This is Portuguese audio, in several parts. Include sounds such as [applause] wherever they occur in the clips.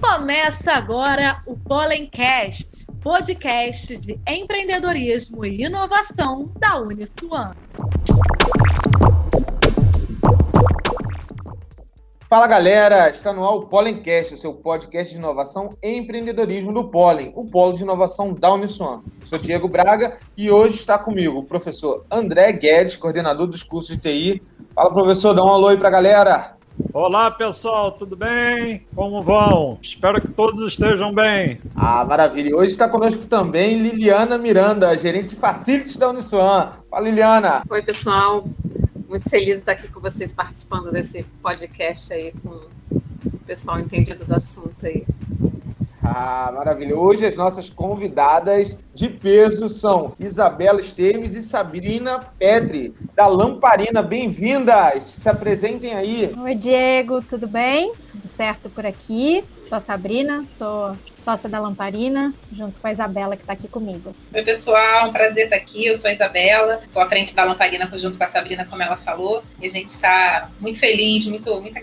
Começa agora o Pollencast, podcast de empreendedorismo e inovação da Uniswan. Fala galera, está no ar o Pollencast, o seu podcast de inovação e empreendedorismo do Pollen, o polo de inovação da Uniswan. sou Diego Braga e hoje está comigo o professor André Guedes, coordenador dos cursos de TI. Fala professor, dá um alô aí para a galera. Olá pessoal, tudo bem? Como vão? Espero que todos estejam bem. Ah, maravilha. E hoje está conosco também Liliana Miranda, gerente de Facilities da Uniswan. Fala Liliana. Oi pessoal, muito feliz de estar aqui com vocês participando desse podcast aí com o pessoal entendido do assunto aí. Ah, maravilha. Hoje as nossas convidadas de peso são Isabela Esteves e Sabrina Petri, da Lamparina. Bem-vindas! Se apresentem aí. Oi, Diego, tudo bem? Tudo certo por aqui? Sou a Sabrina, sou sócia da Lamparina, junto com a Isabela que está aqui comigo. Oi, pessoal, um prazer estar aqui. Eu sou a Isabela, estou à frente da Lamparina junto com a Sabrina, como ela falou, e a gente está muito feliz, muito, muito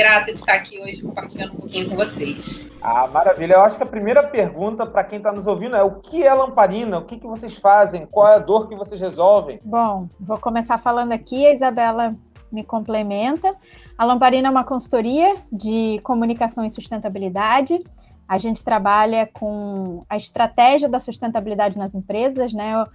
grata de estar aqui hoje compartilhando um pouquinho com vocês. Ah, maravilha. Eu acho que a primeira pergunta para quem está nos ouvindo é o que é lamparina? O que, que vocês fazem? Qual é a dor que vocês resolvem? Bom, vou começar falando aqui, a Isabela me complementa. A Lamparina é uma consultoria de comunicação e sustentabilidade. A gente trabalha com a estratégia da sustentabilidade nas empresas, né?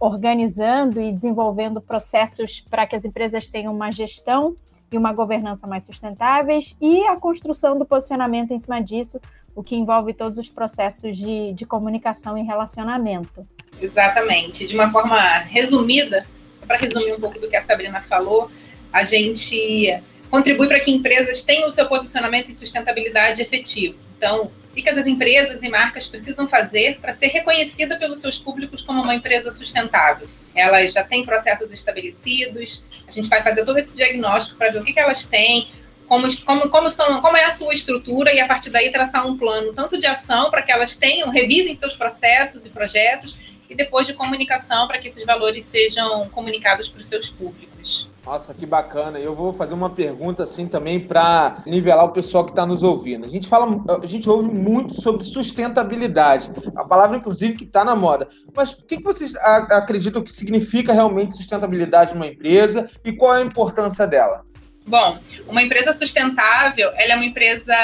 organizando e desenvolvendo processos para que as empresas tenham uma gestão e uma governança mais sustentáveis e a construção do posicionamento em cima disso, o que envolve todos os processos de, de comunicação e relacionamento. Exatamente. De uma forma resumida, só para resumir um pouco do que a Sabrina falou, a gente contribui para que empresas tenham o seu posicionamento em sustentabilidade efetivo. Então, o que as empresas e marcas precisam fazer para ser reconhecida pelos seus públicos como uma empresa sustentável? Elas já têm processos estabelecidos, a gente vai fazer todo esse diagnóstico para ver o que, que elas têm, como, como, como, são, como é a sua estrutura e a partir daí traçar um plano tanto de ação para que elas tenham, revisem seus processos e projetos e depois de comunicação para que esses valores sejam comunicados para os seus públicos. Nossa, que bacana. Eu vou fazer uma pergunta assim também para nivelar o pessoal que está nos ouvindo. A gente fala, a gente ouve muito sobre sustentabilidade, a palavra inclusive que está na moda. Mas o que, vocês acreditam que significa realmente sustentabilidade numa empresa e qual é a importância dela? Bom, uma empresa sustentável, ela é uma empresa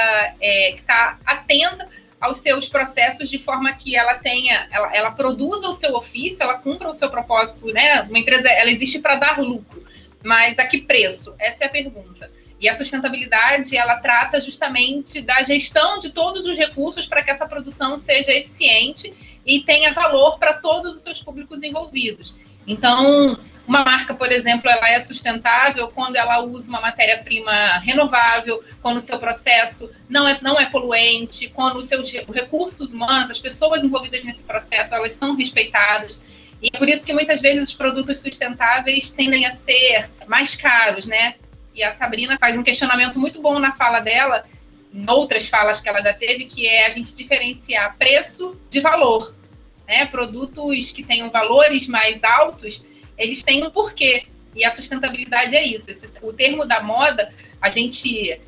é, que está atenta aos seus processos de forma que ela tenha, ela, ela produza o seu ofício, ela cumpra o seu propósito, né? Uma empresa, ela existe para dar lucro, mas a que preço? Essa é a pergunta. E a sustentabilidade, ela trata justamente da gestão de todos os recursos para que essa produção seja eficiente e tenha valor para todos os seus públicos envolvidos. Então, uma marca, por exemplo, ela é sustentável quando ela usa uma matéria-prima renovável, quando o seu processo não é, não é poluente, quando os seus recursos humanos, as pessoas envolvidas nesse processo, elas são respeitadas. E é por isso que muitas vezes os produtos sustentáveis tendem a ser mais caros, né? E a Sabrina faz um questionamento muito bom na fala dela, em outras falas que ela já teve, que é a gente diferenciar preço de valor. Né? Produtos que tenham valores mais altos, eles têm um porquê. E a sustentabilidade é isso. Esse, o termo da moda, a gente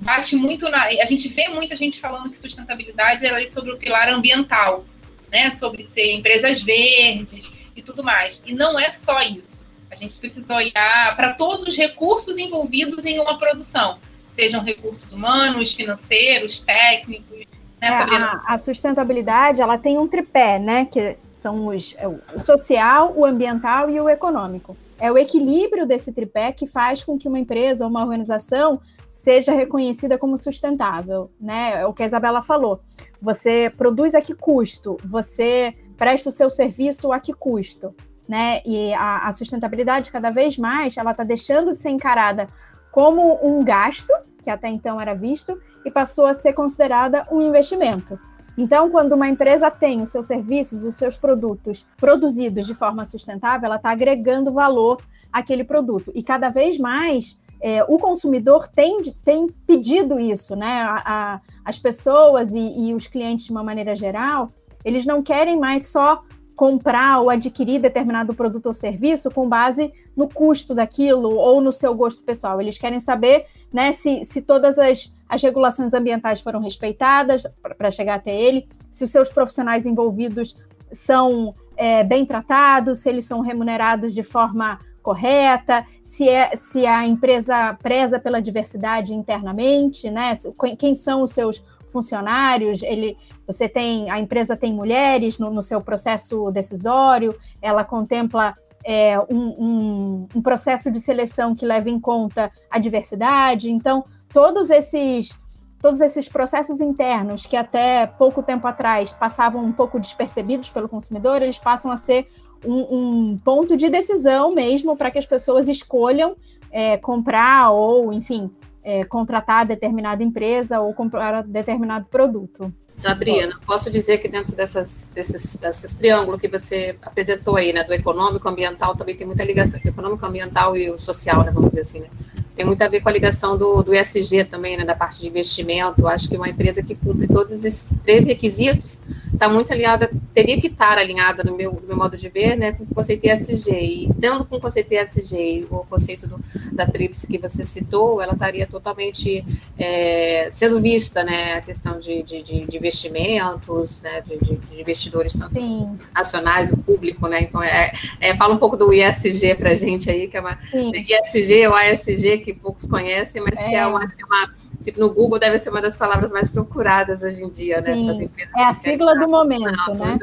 bate muito na. A gente vê muita gente falando que sustentabilidade é sobre o pilar ambiental, né? Sobre ser empresas verdes e tudo mais. E não é só isso. A gente precisa olhar para todos os recursos envolvidos em uma produção, sejam recursos humanos, financeiros, técnicos. Né, é, a, a sustentabilidade ela tem um tripé, né? Que são os, é o social, o ambiental e o econômico. É o equilíbrio desse tripé que faz com que uma empresa ou uma organização seja reconhecida como sustentável, né? É o que a Isabela falou. Você produz a que custo? Você presta o seu serviço a que custo? Né? E a, a sustentabilidade, cada vez mais, ela está deixando de ser encarada como um gasto, que até então era visto, e passou a ser considerada um investimento. Então, quando uma empresa tem os seus serviços, os seus produtos produzidos de forma sustentável, ela está agregando valor àquele produto. E cada vez mais é, o consumidor tem, tem pedido isso, né? A, a, as pessoas e, e os clientes, de uma maneira geral, eles não querem mais só comprar ou adquirir determinado produto ou serviço com base no custo daquilo ou no seu gosto pessoal. Eles querem saber né, se, se todas as, as regulações ambientais foram respeitadas para chegar até ele, se os seus profissionais envolvidos são é, bem tratados, se eles são remunerados de forma correta, se, é, se a empresa preza pela diversidade internamente, né? Quem são os seus funcionários? Ele, você tem, a empresa tem mulheres no, no seu processo decisório, ela contempla é, um, um, um processo de seleção que leva em conta a diversidade. Então, todos esses todos esses processos internos que até pouco tempo atrás passavam um pouco despercebidos pelo consumidor, eles passam a ser um, um ponto de decisão mesmo para que as pessoas escolham é, comprar ou, enfim, é, contratar determinada empresa ou comprar determinado produto. Sabrina, posso dizer que dentro dessas, desses, desses triângulos que você apresentou aí, né, do econômico, ambiental, também tem muita ligação, econômico, ambiental e o social, né, vamos dizer assim, né? Tem muito a ver com a ligação do, do ESG também, né, da parte de investimento. Acho que uma empresa que cumpre todos esses três requisitos está muito alinhada, teria que estar alinhada, no meu, no meu modo de ver, né, com o conceito ESG. E dando com o conceito ESG e o conceito do, da TRIPS que você citou, ela estaria totalmente é, sendo vista, né, a questão de, de, de investimentos, né, de, de investidores tanto Sim. nacionais, o público, né, então é, é, fala um pouco do ESG para a gente aí, que é uma Sim. ESG ou ASG, que poucos conhecem, mas é. que é uma, é uma no Google deve ser uma das palavras mais procuradas hoje em dia, né? É a sigla do momento, né?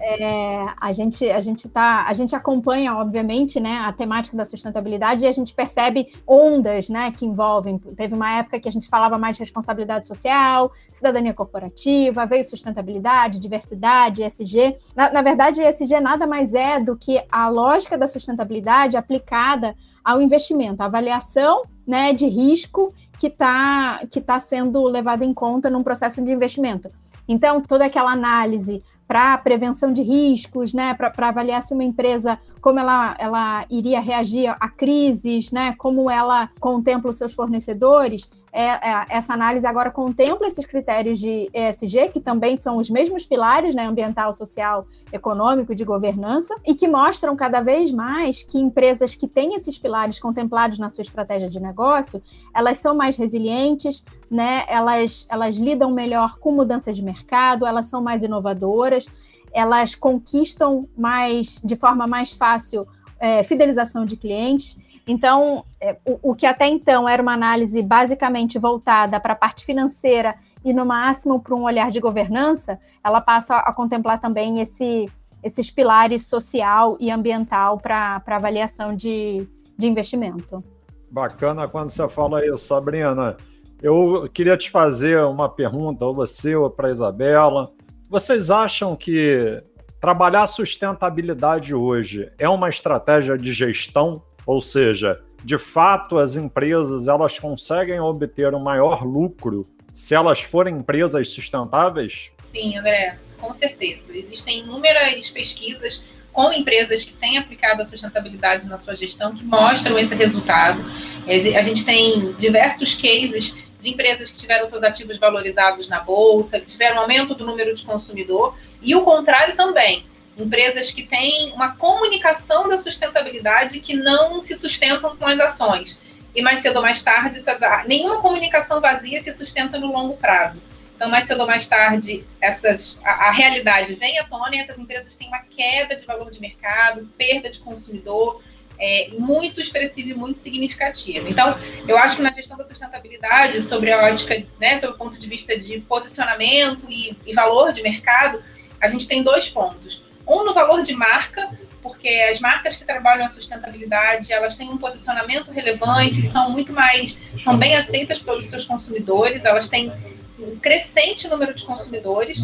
É, a gente a gente tá a gente acompanha obviamente, né, a temática da sustentabilidade e a gente percebe ondas, né, que envolvem. Teve uma época que a gente falava mais de responsabilidade social, cidadania corporativa, veio sustentabilidade, diversidade, ESG. Na, na verdade, ESG nada mais é do que a lógica da sustentabilidade aplicada ao investimento, a avaliação né, de risco que está que tá sendo levada em conta num processo de investimento. Então, toda aquela análise para prevenção de riscos, né, para avaliar se uma empresa, como ela, ela iria reagir a crises, né, como ela contempla os seus fornecedores, essa análise agora contempla esses critérios de ESG, que também são os mesmos pilares, né, ambiental, social, econômico de governança, e que mostram cada vez mais que empresas que têm esses pilares contemplados na sua estratégia de negócio, elas são mais resilientes, né, elas, elas lidam melhor com mudanças de mercado, elas são mais inovadoras, elas conquistam mais, de forma mais fácil, é, fidelização de clientes. Então, é, o, o, que até então era uma análise basicamente voltada para a parte financeira e, no máximo, para um olhar de governança, ela passa a, a contemplar também esse, esses pilares social e ambiental para avaliação de, de investimento. Bacana quando você fala isso, Sabrina. Eu queria te fazer uma pergunta, ou você ou para Isabela. Vocês acham que trabalhar sustentabilidade hoje é uma estratégia de gestão ou seja, de fato as empresas elas conseguem obter um maior lucro se elas forem empresas sustentáveis? Sim, André, com certeza. Existem inúmeras pesquisas com empresas que têm aplicado a sustentabilidade na sua gestão que mostram esse resultado. A gente tem diversos cases de empresas que tiveram seus ativos valorizados na bolsa, que tiveram aumento do número de consumidor, e o contrário também empresas que têm uma comunicação da sustentabilidade que não se sustentam com as ações. E mais cedo ou mais tarde, essas, nenhuma comunicação vazia se sustenta no longo prazo. Então, mais cedo ou mais tarde, essas, a, a realidade vem à tona e essas empresas têm uma queda de valor de mercado, perda de consumidor, é, muito expressiva e muito significativa. Então, eu acho que na gestão da sustentabilidade, sobre a ótica, né, sobre o ponto de vista de posicionamento e, e valor de mercado, a gente tem dois pontos. Um no valor de marca, porque as marcas que trabalham a sustentabilidade, elas têm um posicionamento relevante, são muito mais, são bem aceitas pelos seus consumidores, elas têm um crescente número de consumidores.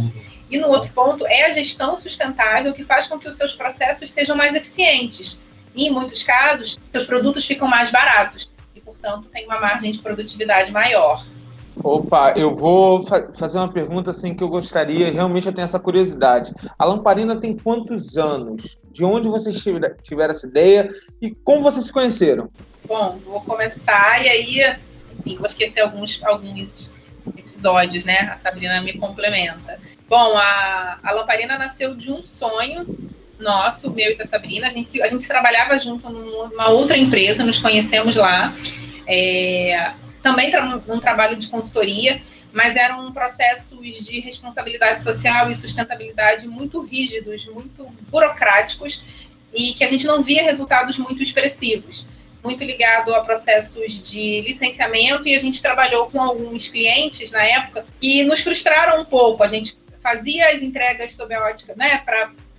E no outro ponto é a gestão sustentável que faz com que os seus processos sejam mais eficientes. E em muitos casos, seus produtos ficam mais baratos e, portanto, tem uma margem de produtividade maior. Opa, eu vou fa fazer uma pergunta assim que eu gostaria, realmente eu tenho essa curiosidade. A lamparina tem quantos anos? De onde vocês tiveram essa ideia e como vocês se conheceram? Bom, vou começar e aí, enfim, vou esquecer alguns, alguns episódios, né? A Sabrina me complementa. Bom, a, a lamparina nasceu de um sonho nosso, meu e da Sabrina. A gente, a gente trabalhava junto numa outra empresa, nos conhecemos lá. É, também tra um trabalho de consultoria, mas eram processos de responsabilidade social e sustentabilidade muito rígidos, muito burocráticos e que a gente não via resultados muito expressivos. Muito ligado a processos de licenciamento, e a gente trabalhou com alguns clientes na época que nos frustraram um pouco. A gente fazia as entregas sob a ótica, né,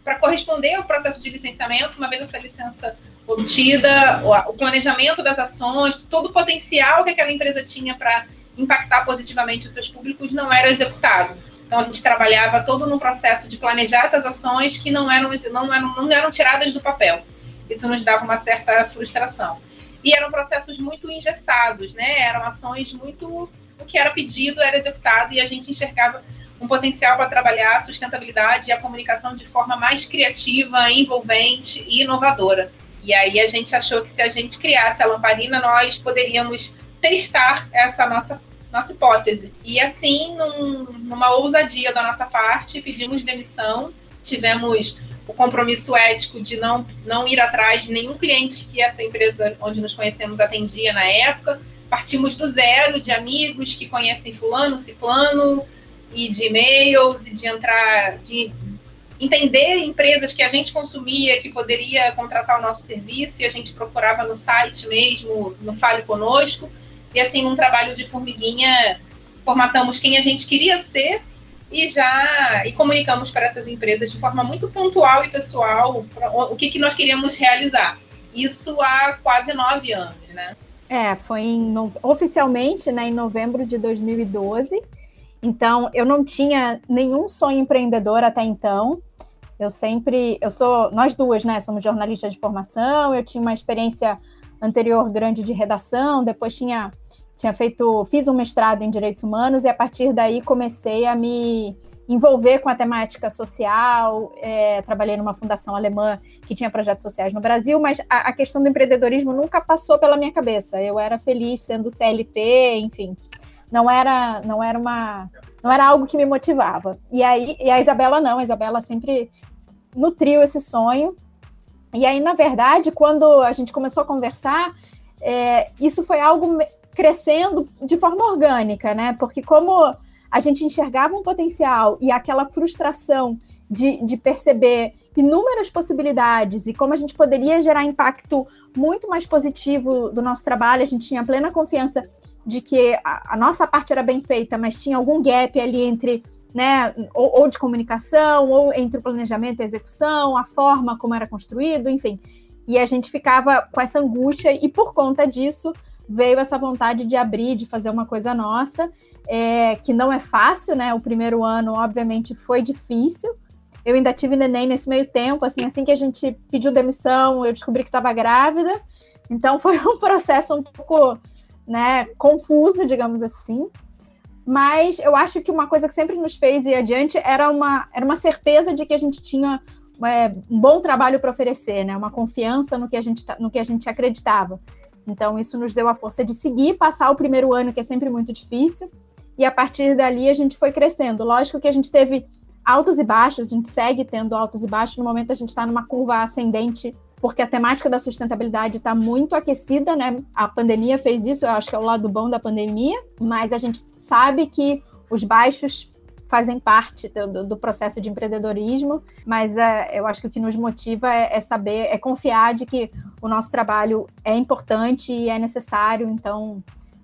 para corresponder ao processo de licenciamento, uma vez essa licença obtida, o, planejamento das ações, todo o potencial que aquela empresa tinha para impactar positivamente os seus públicos não era executado. Então a gente trabalhava todo no processo de planejar essas ações que não eram, não eram, não eram tiradas do papel. Isso nos dava uma certa frustração. E eram processos muito engessados, né? Eram ações muito. O que era pedido era executado e a gente enxergava um potencial para trabalhar a sustentabilidade e a comunicação de forma mais criativa, envolvente e inovadora. E aí a gente achou que se a gente criasse a lamparina, nós poderíamos testar essa nossa nossa hipótese. E assim, num, numa ousadia da nossa parte, pedimos demissão, tivemos o compromisso ético de não, não ir atrás de nenhum cliente que essa empresa onde nos conhecemos atendia na época. Partimos do zero, de amigos que conhecem fulano, ciclano, e de e-mails, e de entrar, de entender empresas que a gente consumia, que poderia contratar o nosso serviço, e a gente procurava no site mesmo, no Fale Conosco, e assim, num trabalho de formiguinha, formatamos quem a gente queria ser e já e comunicamos para essas empresas de forma muito pontual e pessoal o que, que nós queríamos realizar. Isso há quase nove anos, né? É, foi em, oficialmente né, em novembro de 2012. Então, eu não tinha nenhum sonho empreendedor até então. Eu sempre, eu sou, nós duas, né, somos jornalistas de formação. Eu tinha uma experiência anterior grande de redação, depois tinha, tinha feito, fiz um mestrado em direitos humanos e a partir daí comecei a me envolver com a temática social, é, trabalhei numa fundação alemã que tinha projetos sociais no Brasil, mas a, a, questão do empreendedorismo nunca passou pela minha cabeça. Eu era feliz sendo CLT, enfim, não era, não era uma, não era algo que me motivava. E aí, e a Isabela não, a Isabela sempre nutriu esse sonho e aí, na verdade, quando a gente começou a conversar, é, isso foi algo crescendo de forma orgânica, né? Porque como a gente enxergava um potencial e aquela frustração de, de perceber inúmeras possibilidades e como a gente poderia gerar impacto muito mais positivo do nosso trabalho, a gente tinha plena confiança de que a, a nossa parte era bem feita, mas tinha algum gap ali entre né, ou, ou, de comunicação, ou entre o planejamento e a execução, a forma como era construído, enfim. E a gente ficava com essa angústia, e por conta disso veio essa vontade de abrir, de fazer uma coisa nossa, é, que não é fácil, né? O primeiro ano, obviamente, foi difícil. Eu ainda tive neném nesse meio tempo, assim, assim que a gente pediu demissão, eu descobri que estava grávida. Então [laughs] foi um processo um pouco, né, confuso, digamos assim mas eu acho que uma coisa que sempre nos fez ir adiante era uma, era uma certeza de que a gente tinha é, um bom trabalho para oferecer, né? uma confiança no que, a gente, no que a gente acreditava. Então, isso nos deu a força de seguir, passar o primeiro ano, que é sempre muito difícil, e a partir dali a gente foi crescendo. Lógico que a gente teve altos e baixos, a gente segue tendo altos e baixos, no momento a gente está numa curva ascendente porque a temática da sustentabilidade está muito aquecida, né? A pandemia fez isso, eu acho que é o lado bom da pandemia, mas a gente sabe que os baixos fazem parte do, do processo de empreendedorismo, mas é, eu acho que o que nos motiva é, é, saber, é confiar de que o nosso trabalho é importante e é necessário, então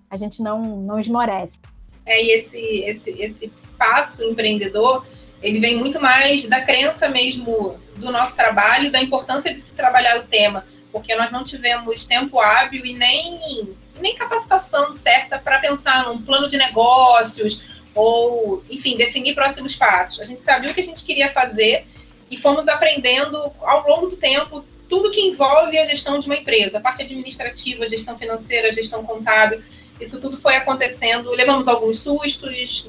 a gente não, não esmorece. É, e esse, esse, esse passo empreendedor, ele vem muito mais da crença mesmo do nosso trabalho, da importância de se trabalhar o tema, porque nós não tivemos tempo hábil e nem, nem capacitação certa para pensar num plano de negócios ou, enfim, definir próximos passos. A gente sabia o que a gente queria fazer e fomos aprendendo ao longo do tempo tudo que envolve a gestão de uma empresa, a parte administrativa, gestão financeira, gestão contábil, isso tudo foi acontecendo. Levamos alguns sustos,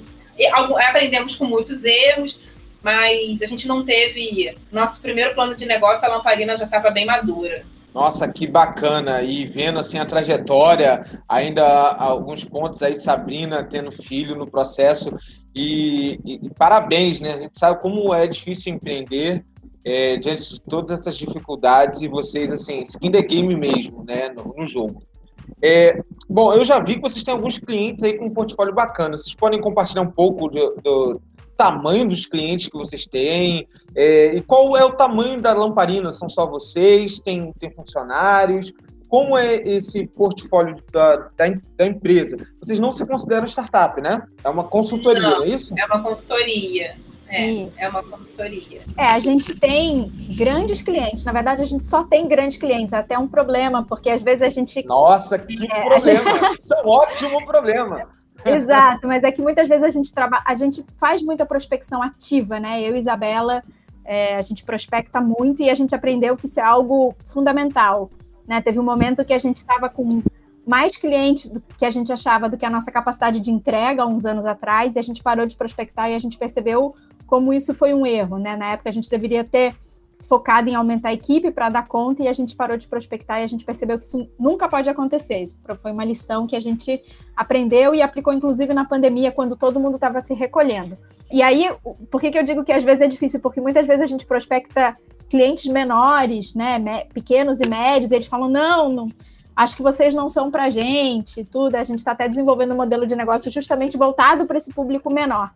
aprendemos com muitos erros, mas a gente não teve. Nosso primeiro plano de negócio, a lamparina já estava bem madura. Nossa, que bacana! E vendo assim a trajetória, ainda alguns pontos aí, Sabrina tendo filho no processo. E, e, e parabéns, né? A gente sabe como é difícil empreender. é, diante de todas essas dificuldades e vocês, assim, skin the game mesmo, né, no, no jogo. É, bom, eu já vi que vocês têm alguns clientes aí com um portfólio bacana. Vocês podem compartilhar um pouco do, do tamanho dos clientes que vocês têm é, e qual é o tamanho da lamparina? São só vocês? Tem, tem funcionários? Como é esse portfólio da, da, da, empresa? Vocês não se consideram startup, né? É uma consultoria, não, é isso? É uma consultoria. É, é uma consultoria. É, a gente tem grandes clientes. Na verdade, a gente só tem grandes clientes. É até um problema, porque às vezes a gente. Nossa, que é, problema! Gente... Isso é um ótimo problema. [laughs] Exato, mas é que muitas vezes a gente trabalha, a gente faz muita prospecção ativa, né? Eu e Isabela, é, a gente prospecta muito e a gente aprendeu que isso é algo fundamental. Né? Teve um momento que a gente estava com mais clientes do que a gente achava do que a nossa capacidade de entrega uns anos atrás, e a gente parou de prospectar e a gente percebeu como isso foi um erro, né? Na época a gente deveria ter focado em aumentar a equipe para dar conta e a gente parou de prospectar e a gente percebeu que isso nunca pode acontecer. Isso foi uma lição que a gente aprendeu e aplicou inclusive na pandemia quando todo mundo estava se recolhendo. E aí, por que, que eu digo que às vezes é difícil? Porque muitas vezes a gente prospecta clientes menores, né, pequenos e médios, e eles falam: não, não acho que vocês não são para gente, tudo. A gente está até desenvolvendo um modelo de negócio justamente voltado para esse público menor.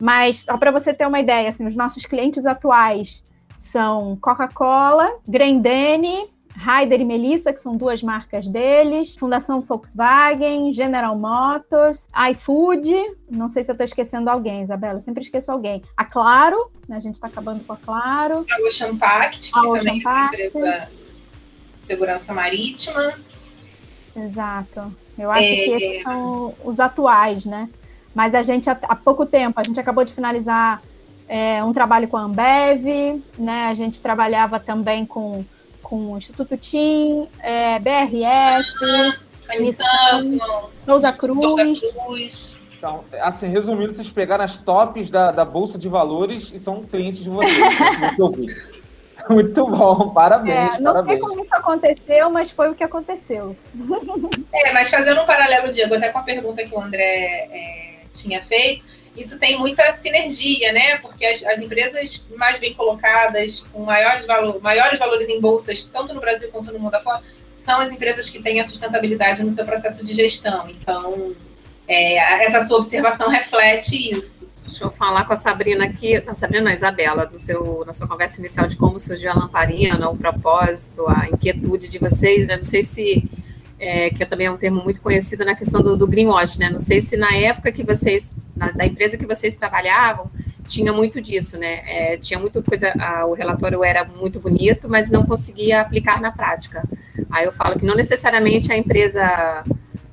Mas só para você ter uma ideia, assim, os nossos clientes atuais são Coca-Cola, Grendene, Ryder e Melissa, que são duas marcas deles, Fundação Volkswagen, General Motors, iFood, não sei se eu estou esquecendo alguém, Isabela, eu sempre esqueço alguém. A Claro, né, a gente está acabando com a Claro. A Ocean Pact, que a também é uma empresa de segurança marítima. Exato. Eu acho é... que esses são os atuais, né? Mas a gente, há pouco tempo, a gente acabou de finalizar é, um trabalho com a Ambev, né? A gente trabalhava também com, com o Instituto TIM, é, BRF, ah, Nissan, Souza Cruz. Souza Cruz. Então, assim, resumindo, vocês pegaram as tops da, da Bolsa de Valores e são clientes de vocês, né. Muito [laughs] bom, parabéns. É, não parabéns. sei como isso aconteceu, mas foi o que aconteceu. É, mas fazendo um paralelo, Diego, até com a pergunta que o André é, tinha feito, isso tem muita sinergia, né? Porque as, as empresas mais bem colocadas, com maiores, valor, maiores valores em bolsas, tanto no Brasil quanto no mundo afora, são as empresas que têm a sustentabilidade no seu processo de gestão. Então, é, essa sua observação reflete isso. Deixa eu falar com a Sabrina aqui, a Sabrina, a Isabela, do seu, na sua conversa inicial de como surgiu a lamparina, o propósito, a inquietude de vocês. Né? Não sei se é, que também é um termo muito conhecido na questão do, do greenwash, né? Não sei se na época que vocês, na, da empresa que vocês trabalhavam, tinha muito disso, né? É, tinha muita coisa, a, o relatório era muito bonito, mas não conseguia aplicar na prática. Aí eu falo que não necessariamente a empresa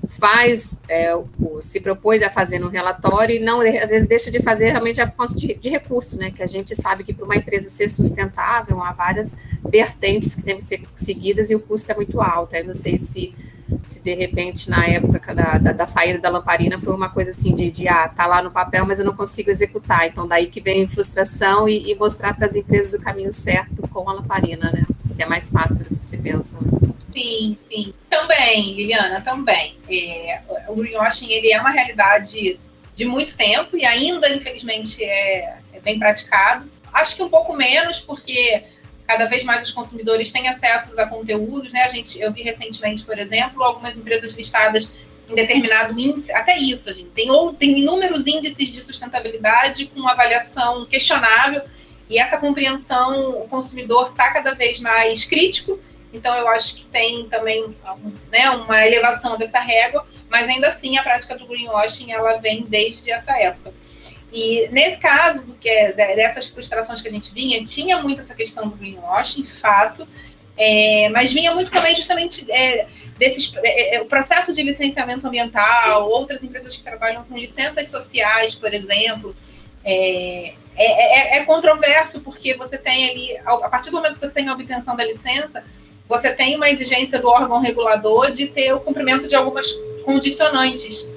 faz, é, o, se propôs a fazer no relatório e não, às vezes deixa de fazer realmente a ponto de, de recurso, né? Que a gente sabe que para uma empresa ser sustentável há várias vertentes que devem ser seguidas e o custo é muito alto. Eu não sei se se de repente na época da, da, da, saída da lamparina foi uma coisa assim de, de ah, tá lá no papel, mas eu não consigo executar. Então daí que vem frustração e, e mostrar para as empresas o caminho certo com a lamparina, né? Que é mais fácil do que se pensa. Né? Sim, sim. Também, Liliana, também. É, o greenwashing ele é uma realidade de muito tempo e ainda, infelizmente, é, é bem praticado. Acho que um pouco menos, porque cada vez mais os consumidores têm acesso a conteúdos, né? A gente, eu vi recentemente, por exemplo, algumas empresas listadas em determinado índice, até isso, a gente tem, ou, tem inúmeros índices de sustentabilidade com avaliação questionável, e essa compreensão, o consumidor está cada vez mais crítico, então eu acho que tem também né, uma elevação dessa régua, mas ainda assim a prática do greenwashing ela vem desde essa época. E nesse caso, do que é, dessas frustrações que a gente vinha, tinha muito essa questão do greenwashing, fato, é, mas vinha muito também justamente é, desses, é, é, o processo de licenciamento ambiental, outras empresas que trabalham com licenças sociais, por exemplo, é, é, é, controverso porque você tem ali, a partir do momento que você tem a obtenção da licença, você tem uma exigência do órgão regulador de ter o cumprimento de algumas condicionantes.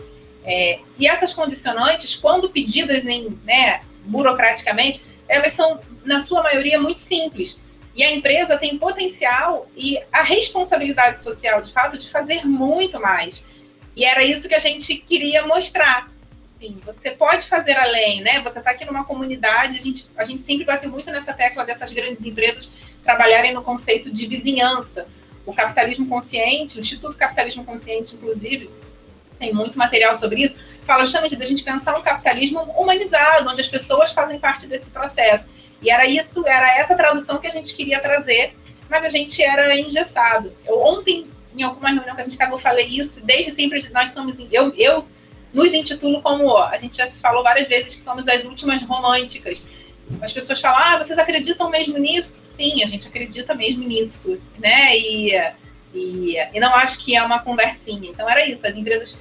É, e essas condicionantes, quando pedidas em, né, burocraticamente, elas são, na sua maioria, muito simples. E a empresa tem potencial e a responsabilidade social, de fato, de fazer muito mais. E era isso que a gente queria mostrar. Você pode fazer além, né? Você está aqui numa comunidade, a gente, a gente sempre bateu muito nessa tecla dessas grandes empresas trabalharem no conceito de vizinhança. O capitalismo consciente, o Instituto Capitalismo Consciente, inclusive, tem muito material sobre isso, fala justamente da gente pensar um capitalismo humanizado, onde as pessoas fazem parte desse processo. E era isso, era essa tradução que a gente queria trazer, mas a gente era engessado. Eu, ontem, em alguma reunião que a gente estava, eu falei isso, desde sempre nós somos, eu, eu nos intitulo como, a gente já se falou várias vezes que somos as últimas românticas. As pessoas falam, ah, vocês acreditam mesmo nisso? Sim, a gente acredita mesmo nisso, né? E, e, e não acho que é uma conversinha. Então era isso, as empresas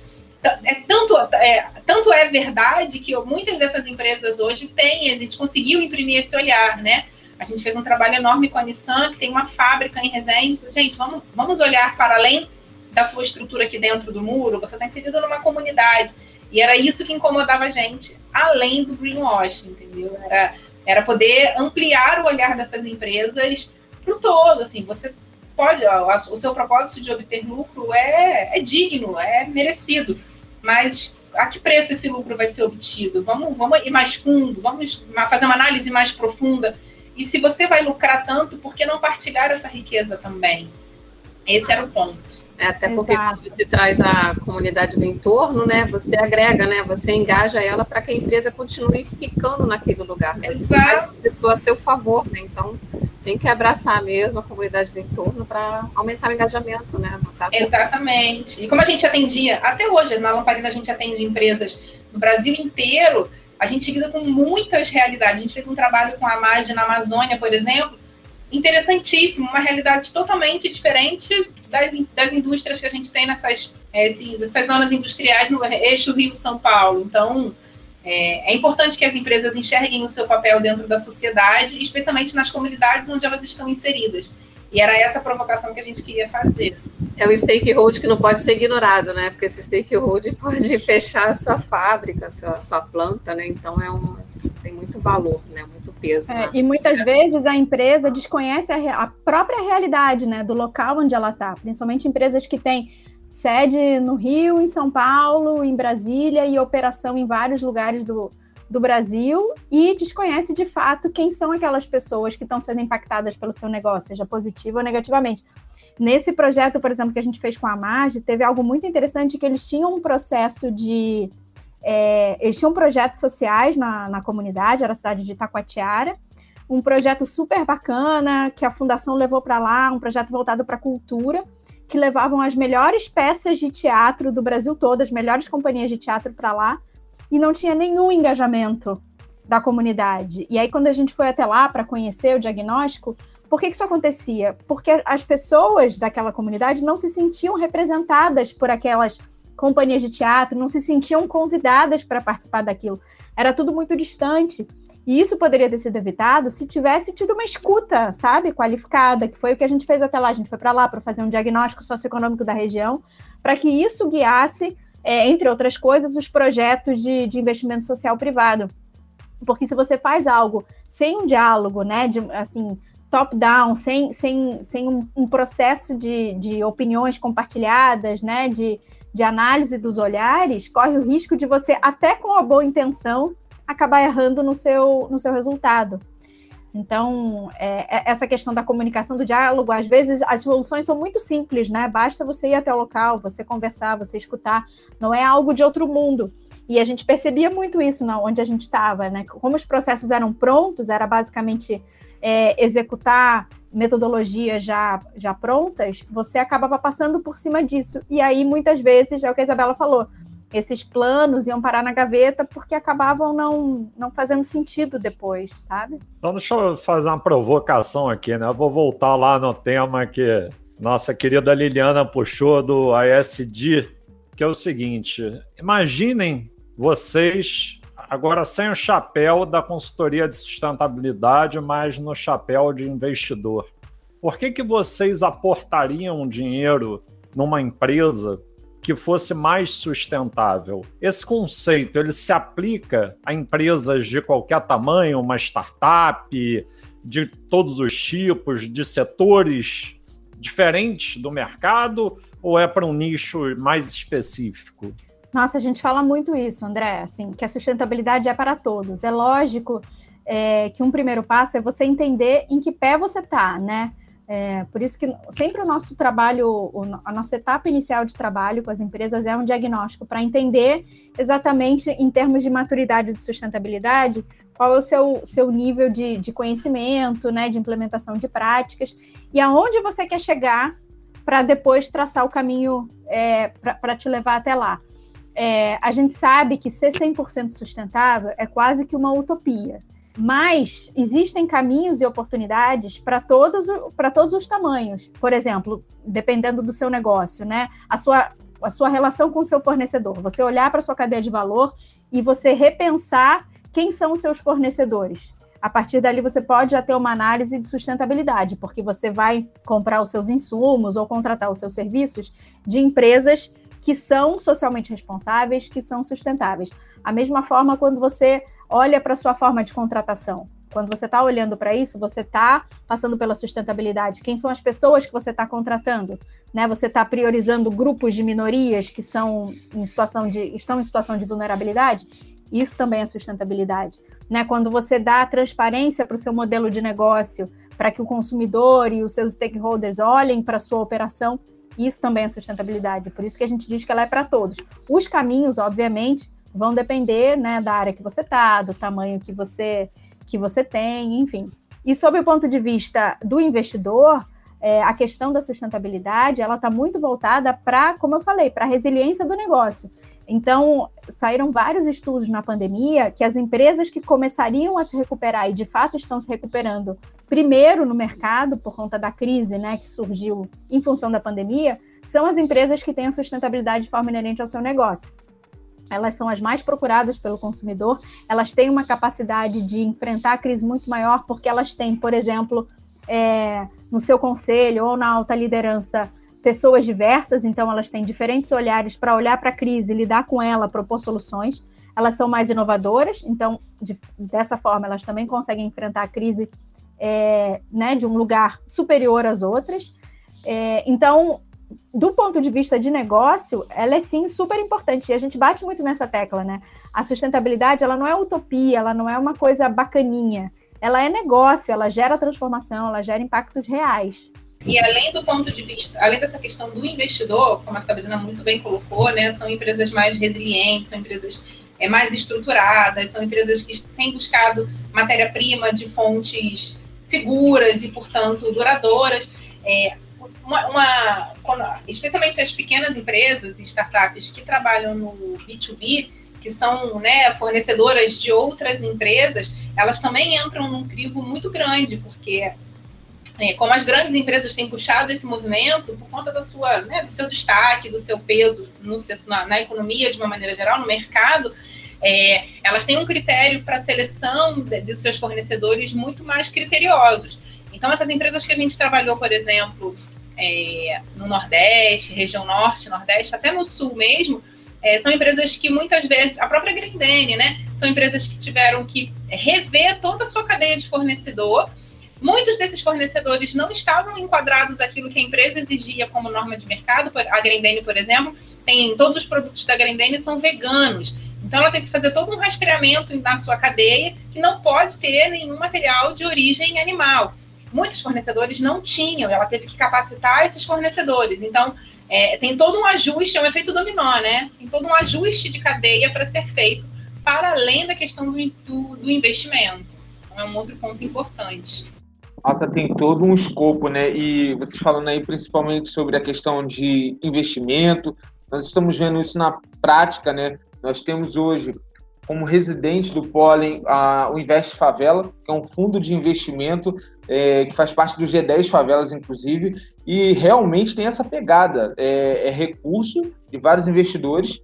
é tanto é, tanto é verdade que muitas dessas empresas hoje têm, a gente conseguiu imprimir esse olhar, né? A gente fez um trabalho enorme com a Nissan, que tem uma fábrica em Resende. Gente, vamos, vamos olhar para além da sua estrutura aqui dentro do muro, você está inserido numa comunidade. E era isso que incomodava a gente, além do greenwashing, entendeu? Era, era poder ampliar o olhar dessas empresas para o todo. Assim, você pode, o seu propósito de obter lucro é, é digno, é merecido, mas a que preço esse lucro vai ser obtido? Vamos, vamos ir mais fundo, vamos fazer uma análise mais profunda. E se você vai lucrar tanto, por que não partilhar essa riqueza também? Esse era o ponto. É, até porque Exato. quando você traz a comunidade do entorno, né, você agrega, né, você engaja ela para que a empresa continue ficando naquele lugar. Né? Você faz a pessoa a seu favor, né? Então tem que abraçar mesmo a comunidade do entorno para aumentar o engajamento, né? Exatamente. E como a gente atendia, até hoje, na Lamparina a gente atende empresas no Brasil inteiro, a gente lida com muitas realidades. A gente fez um trabalho com a MAGE na Amazônia, por exemplo, interessantíssimo, uma realidade totalmente diferente das, das indústrias que a gente tem nessas, é, essas zonas industriais no eixo Rio-São Paulo. Então, é, é, importante que as empresas enxerguem o seu papel dentro da sociedade, especialmente nas comunidades onde elas estão inseridas. E era essa a provocação que a gente queria fazer. É o stakeholder que não pode ser ignorado, né? Porque esse stakeholder [laughs] pode fechar a sua fábrica, a sua, sua planta, né? Então é um, tem muito valor, né? Muito peso. É, né? E muitas vezes a empresa desconhece a, a própria realidade, né? Do local onde ela está. Principalmente empresas que têm sede no Rio, em São Paulo, em Brasília e operação em vários lugares do, do Brasil e desconhece de fato quem são aquelas pessoas que estão sendo impactadas pelo seu negócio, seja positivo ou negativamente. Nesse projeto, por exemplo, que a gente fez com a Marge, teve algo muito interessante que eles tinham um processo de. É, eles tinham projetos sociais na, na comunidade, era a cidade de Itacoatiara, um projeto super bacana que a fundação levou para lá, um projeto voltado para cultura, que levavam as melhores peças de teatro do Brasil todo, as melhores companhias de teatro para lá, e não tinha nenhum engajamento da comunidade. E aí, quando a gente foi até lá para conhecer o diagnóstico, por que, que isso acontecia? Porque as pessoas daquela comunidade não se sentiam representadas por aquelas companhias de teatro, não se sentiam convidadas para participar daquilo. Era tudo muito distante. E isso poderia ter sido evitado se tivesse tido uma escuta, sabe, qualificada, que foi o que a gente fez até lá. A gente foi para lá para fazer um diagnóstico socioeconômico da região, para que isso guiasse é, entre outras coisas, os projetos de, de investimento social privado. Porque se você faz algo sem um diálogo, né, de, assim, top-down, sem, sem, sem um, um processo de, de opiniões compartilhadas, né, de, de análise dos olhares, corre o risco de você, até com a boa intenção, acabar errando no seu, no seu resultado. Então, é, é, essa questão da comunicação, do diálogo, às vezes as soluções são muito simples, né? Basta você ir até o local, você conversar, você escutar, não é algo de outro mundo. E a gente percebia muito isso não, onde a gente estava, né? Como os processos eram prontos, era basicamente é, executar metodologias já, já prontas, você acabava passando por cima disso. E aí, muitas vezes, é o que a Isabela falou, esses planos iam parar na gaveta porque acabavam não, não fazendo sentido depois, sabe? Então deixa eu fazer uma provocação aqui, né? Eu vou voltar lá no tema que nossa querida Liliana puxou do ISD, que é o seguinte: imaginem vocês agora sem o chapéu da consultoria de sustentabilidade, mas no chapéu de investidor. Por que, que vocês aportariam dinheiro numa empresa que fosse mais sustentável. Esse conceito ele se aplica a empresas de qualquer tamanho, uma startup, de todos os tipos, de setores diferentes do mercado, ou é para um nicho mais específico? Nossa, a gente fala muito isso, André, assim, que a sustentabilidade é para todos. É lógico é, que um primeiro passo é você entender em que pé você está, né? É, por isso que sempre o nosso trabalho, a nossa etapa inicial de trabalho com as empresas é um diagnóstico para entender exatamente em termos de maturidade de sustentabilidade qual é o seu, seu nível de, de conhecimento, né, de implementação de práticas e aonde você quer chegar para depois traçar o caminho é, para te levar até lá. É, a gente sabe que ser 100% sustentável é quase que uma utopia. Mas existem caminhos e oportunidades para todos, todos os tamanhos. Por exemplo, dependendo do seu negócio, né? A sua, a sua relação com o seu fornecedor. Você olhar para a sua cadeia de valor e você repensar quem são os seus fornecedores. A partir dali, você pode já ter uma análise de sustentabilidade, porque você vai comprar os seus insumos ou contratar os seus serviços de empresas que são socialmente responsáveis, que são sustentáveis. A mesma forma quando você olha para sua forma de contratação. Quando você está olhando para isso, você está passando pela sustentabilidade. Quem são as pessoas que você está contratando? Né? Você está priorizando grupos de minorias que são em situação de, estão em situação de vulnerabilidade? Isso também é sustentabilidade. Né? Quando você dá transparência para o seu modelo de negócio, para que o consumidor e os seus stakeholders olhem para a sua operação, isso também é sustentabilidade. Por isso que a gente diz que ela é para todos. Os caminhos, obviamente, vão depender né, da área que você está, do tamanho que você, que você tem, enfim. E sob o ponto de vista do investidor, é, a questão da sustentabilidade ela está muito voltada para, como eu falei, para a resiliência do negócio. Então, saíram vários estudos na pandemia que as empresas que começariam a se recuperar e de fato estão se recuperando primeiro no mercado por conta da crise, né, que surgiu em função da pandemia, são as empresas que têm a sustentabilidade de forma inerente ao seu negócio. Elas são as mais procuradas pelo consumidor, elas têm uma capacidade de enfrentar a crise muito maior porque elas têm, por exemplo, é, no seu conselho ou na alta liderança pessoas diversas, então elas têm diferentes olhares para olhar para a crise, lidar com ela, propor soluções. Elas são mais inovadoras, então de, dessa forma elas também conseguem enfrentar a crise é, né, de um lugar superior às outras. É, então, do ponto de vista de negócio, ela é sim super importante. E a gente bate muito nessa tecla, né? A sustentabilidade, ela não é utopia, ela não é uma coisa bacaninha. Ela é negócio, ela gera transformação, ela gera impactos reais. E além do ponto de vista, além dessa questão do investidor, como a Sabrina muito bem colocou, né, são empresas mais resilientes, são empresas é, mais estruturadas, são empresas que têm buscado matéria-prima de fontes seguras e, portanto, duradouras. É, uma, uma, especialmente as pequenas empresas e startups que trabalham no B2B, que são né, fornecedoras de outras empresas, elas também entram num crivo muito grande, porque é, como as grandes empresas têm puxado esse movimento por conta da sua, né, do seu destaque, do seu peso no, na, na, economia de uma maneira geral, no mercado, é, elas têm um critério para seleção de, de, seus fornecedores muito mais criteriosos. Então, essas empresas que a gente trabalhou, por exemplo, é, no Nordeste, região Norte, Nordeste, até no Sul mesmo, é, são empresas que muitas vezes, a própria Grindene, né, são empresas que tiveram que rever toda a sua cadeia de fornecedor Muitos desses fornecedores não estavam enquadrados aquilo que a empresa exigia como norma de mercado. A Grendene, por exemplo, tem todos os produtos da Grendene são veganos. Então ela tem que fazer todo um rastreamento na sua cadeia que não pode ter nenhum material de origem animal. Muitos fornecedores não tinham, ela teve que capacitar esses fornecedores. Então, é, tem todo um ajuste, é um efeito dominó, né? Tem todo um ajuste de cadeia para ser feito, para além da questão do, do, do investimento. Então, é um outro ponto importante. Nossa, tem todo um escopo, né? E vocês falando aí principalmente sobre a questão de investimento, nós estamos vendo isso na prática, né? Nós temos hoje como residente do Pólen a, o Invest Favela, que é um fundo de investimento é, que faz parte do G10 Favelas, inclusive, e realmente tem essa pegada. É, é recurso de vários investidores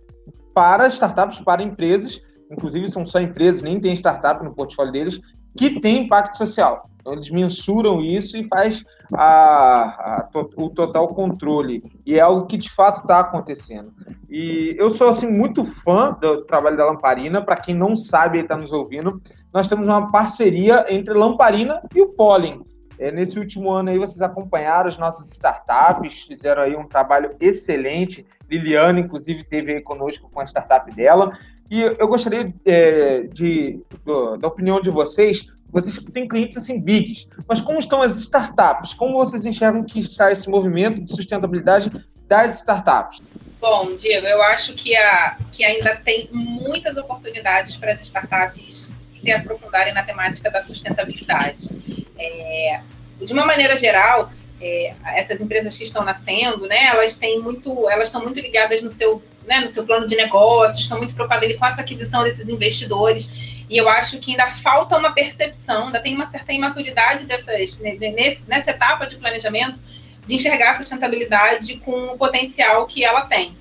para startups, para empresas, inclusive são só empresas, nem tem startup no portfólio deles, que tem impacto social. Eles mensuram isso e faz a, a, o total controle. E é algo que de fato está acontecendo. E eu sou assim muito fã do trabalho da Lamparina. Para quem não sabe e está nos ouvindo, nós temos uma parceria entre Lamparina e o Pollen. É, nesse último ano aí vocês acompanharam as nossas startups, fizeram aí um trabalho excelente. Liliana, inclusive, teve aí conosco com a startup dela. E eu gostaria é, de, do, da opinião de vocês. Vocês têm clientes assim bigs, mas como estão as startups? Como vocês enxergam que está esse movimento de sustentabilidade das startups? Bom, Diego, eu acho que, a, que ainda tem muitas oportunidades para as startups se aprofundarem na temática da sustentabilidade. É, de uma maneira geral, é, essas empresas que estão nascendo, né, elas têm muito, elas estão muito ligadas no seu, né, no seu plano de negócios, estão muito preocupadas com essa aquisição desses investidores. E eu acho que ainda falta uma percepção, ainda tem uma certa imaturidade dessas, nesse, nessa etapa de planejamento, de enxergar a sustentabilidade com o potencial que ela tem.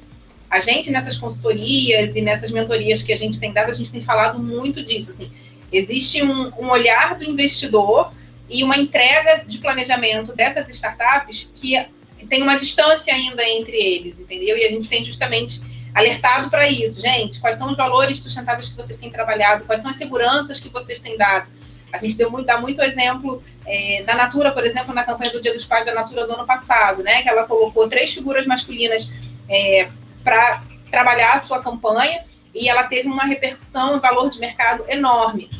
A gente, nessas consultorias e nessas mentorias que a gente tem dado, a gente tem falado muito disso. Assim, existe um, um olhar do investidor e uma entrega de planejamento dessas startups que tem uma distância ainda entre eles, entendeu? E a gente tem justamente alertado para isso. Gente, quais são os valores sustentáveis que vocês têm trabalhado? Quais são as seguranças que vocês têm dado? A gente deu muito, dá muito exemplo é, da Natura, por exemplo, na campanha do Dia dos Pais da Natura do ano passado, né? Que ela colocou três figuras masculinas é, para trabalhar a sua campanha e ela teve uma repercussão e valor de mercado enorme.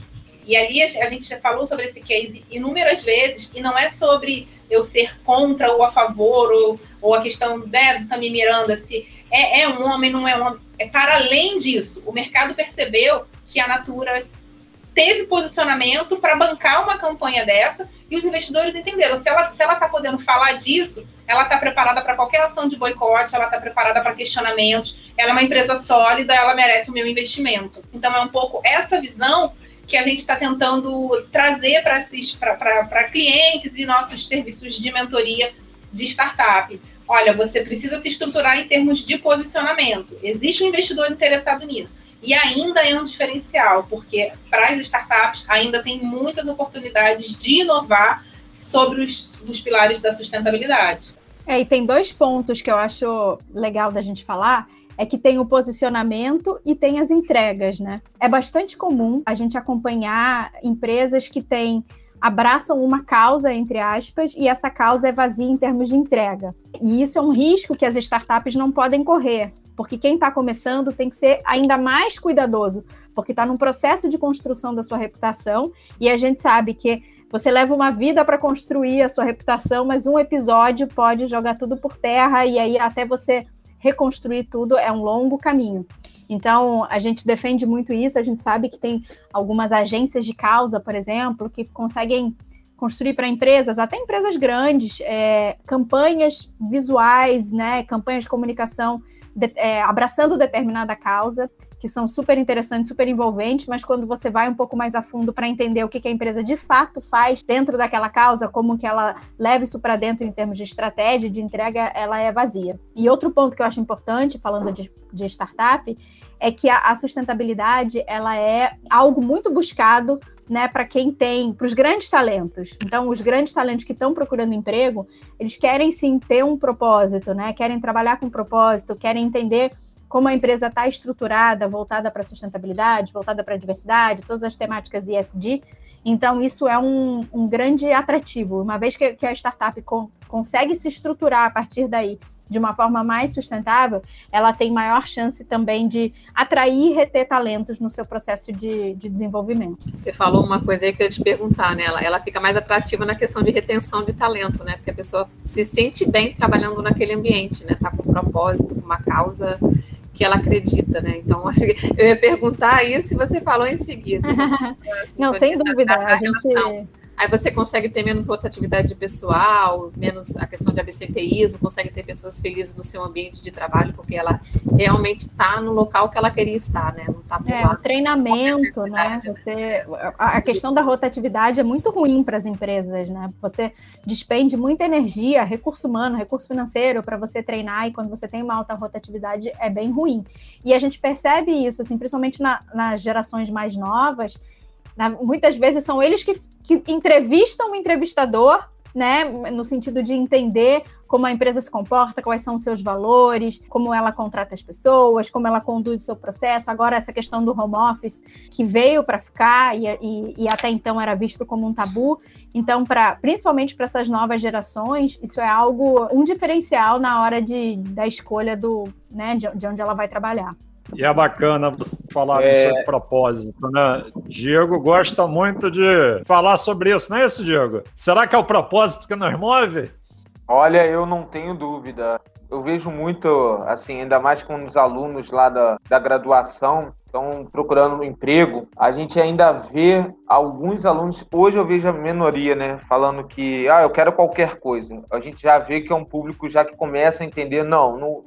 E ali a gente já falou sobre esse case inúmeras vezes, e não é sobre eu ser contra ou a favor, ou, ou a questão né, do Tami Miranda, se é, é um homem, não é um homem. É para além disso. O mercado percebeu que a Natura teve posicionamento para bancar uma campanha dessa e os investidores entenderam. Se ela se ela está podendo falar disso, ela está preparada para qualquer ação de boicote, ela está preparada para questionamentos. Ela é uma empresa sólida, ela merece o meu investimento. Então é um pouco essa visão que a gente está tentando trazer para clientes e nossos serviços de mentoria de startup. Olha, você precisa se estruturar em termos de posicionamento. Existe um investidor interessado nisso. E ainda é um diferencial, porque para as startups ainda tem muitas oportunidades de inovar sobre os, os pilares da sustentabilidade. É, e tem dois pontos que eu acho legal da gente falar é que tem o posicionamento e tem as entregas, né? É bastante comum a gente acompanhar empresas que têm abraçam uma causa, entre aspas, e essa causa é vazia em termos de entrega. E isso é um risco que as startups não podem correr, porque quem está começando tem que ser ainda mais cuidadoso, porque está num processo de construção da sua reputação, e a gente sabe que você leva uma vida para construir a sua reputação, mas um episódio pode jogar tudo por terra, e aí até você reconstruir tudo é um longo caminho. Então, a gente defende muito isso, a gente sabe que tem algumas agências de causa, por exemplo, que conseguem construir para empresas, até empresas grandes, é, campanhas visuais, né, campanhas de comunicação de, é, abraçando determinada causa que são super interessantes, super envolventes, mas quando você vai um pouco mais a fundo para entender o que, que, a empresa de fato faz dentro daquela causa, como que ela leva isso para dentro em termos de estratégia, de entrega, ela é vazia. E outro ponto que eu acho importante, falando de, de startup, é que a, a sustentabilidade ela é algo muito buscado né, para quem tem, para os grandes talentos. Então, os grandes talentos que estão procurando emprego, eles querem sim ter um propósito, né? Querem trabalhar com propósito, querem entender como a empresa está estruturada, voltada para sustentabilidade, voltada para a diversidade, todas as temáticas ESG. Então, isso é um, um grande atrativo. Uma vez que, que a startup con consegue se estruturar a partir daí de uma forma mais sustentável, ela tem maior chance também de atrair e reter talentos no seu processo de, de desenvolvimento. Você falou uma coisa aí que eu ia te perguntar, né? Ela, ela fica mais atrativa na questão de retenção de talento, né? Porque a pessoa se sente bem trabalhando naquele ambiente, né? Tá com um propósito, com uma causa que ela acredita, né? Então, [laughs] eu ia perguntar isso e você falou em seguida. [laughs] Assim, Não, sem dúvida. A, a gente Aí você consegue ter menos rotatividade de pessoal, menos a questão de absenteísmo, consegue ter pessoas felizes no seu ambiente de trabalho, porque ela realmente está no local que ela queria estar, né? Não está por é, lá. O treinamento, né? Você, a questão da rotatividade é muito ruim para as empresas, né? Você despende muita energia, recurso humano, recurso financeiro para você treinar, e quando você tem uma alta rotatividade é bem ruim. E a gente percebe isso, assim, principalmente na, nas gerações mais novas, na, muitas vezes são eles que que entrevistam o entrevistador, né, no sentido de entender como a empresa se comporta, quais são os seus valores, como ela contrata as pessoas, como ela conduz o seu processo. Agora, essa questão do home office, que veio para ficar e, e, e, até então era visto como um tabu. Então, pra, principalmente para essas novas gerações, isso é algo, um diferencial na hora de, da escolha do, né, de, de onde ela vai trabalhar. E é bacana você falar é... sobre propósito, né? Diego gosta muito de falar sobre isso, não é isso, Diego? Será que é o propósito que nos move? Olha, eu não tenho dúvida. Eu vejo muito, assim, ainda mais com os alunos lá da, da graduação, estão procurando um emprego, a gente ainda vê alguns alunos, hoje eu vejo a minoria, né, falando que, ah, eu quero qualquer coisa. A gente já vê que é um público já que começa a entender, não, não,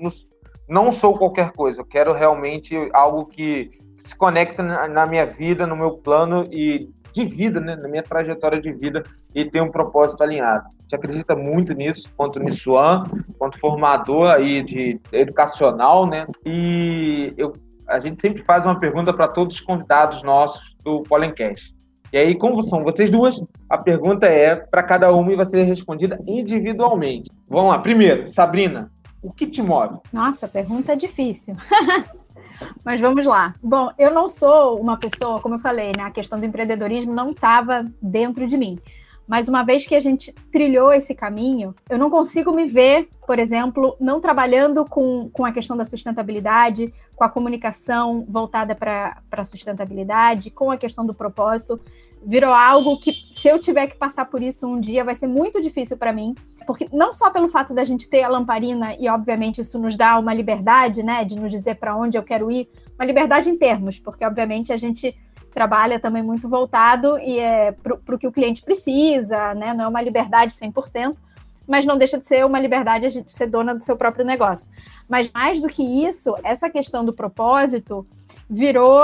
não sou qualquer coisa, eu quero realmente algo que se conecta na minha vida, no meu plano e de vida, né, na minha trajetória de vida e tem um propósito alinhado. A gente acredita muito nisso, quanto Nissuan, quanto formador aí de educacional, né? E eu, a gente sempre faz uma pergunta para todos os convidados nossos do Pollencast. E aí, como são vocês duas, a pergunta é para cada uma e vai ser respondida individualmente. Vamos lá. Primeiro, Sabrina, o que te move? Nossa, pergunta difícil. [laughs] Mas vamos lá. Bom, eu não sou uma pessoa, como eu falei, né? A questão do empreendedorismo não estava dentro de mim. Mas uma vez que a gente trilhou esse caminho, eu não consigo me ver, por exemplo, não trabalhando com, com a questão da sustentabilidade, com a comunicação voltada para a sustentabilidade, com a questão do propósito. Virou algo que, se eu tiver que passar por isso um dia, vai ser muito difícil para mim, porque não só pelo fato da gente ter a lamparina, e obviamente isso nos dá uma liberdade, né, de nos dizer para onde eu quero ir, uma liberdade em termos, porque obviamente a gente trabalha também muito voltado e é para o que o cliente precisa, né? Não é uma liberdade 100%, mas não deixa de ser uma liberdade a gente ser dona do seu próprio negócio. Mas mais do que isso, essa questão do propósito virou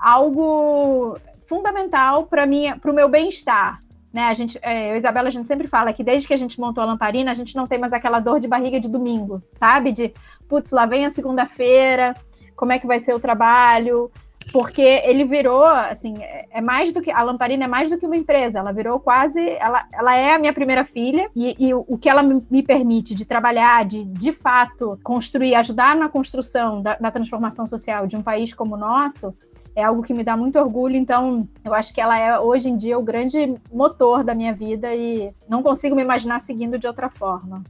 algo fundamental para o meu bem-estar. Né, a gente, é, eu e Isabela, a gente sempre fala que desde que a gente montou a lamparina, a gente não tem mais aquela dor de barriga de domingo, sabe? De, putz, lá vem a segunda-feira, como é que vai ser o trabalho? porque ele virou, assim, é, é mais do que a Lamparina é mais do que uma empresa. Ela virou quase, ela, ela é a minha primeira filha e, e o, o que ela me permite de trabalhar, de de fato construir, ajudar na construção da, da transformação social de um país como o nosso, é algo que me dá muito orgulho. Então, eu acho que ela é hoje em dia o grande motor da minha vida e não consigo me imaginar seguindo de outra forma.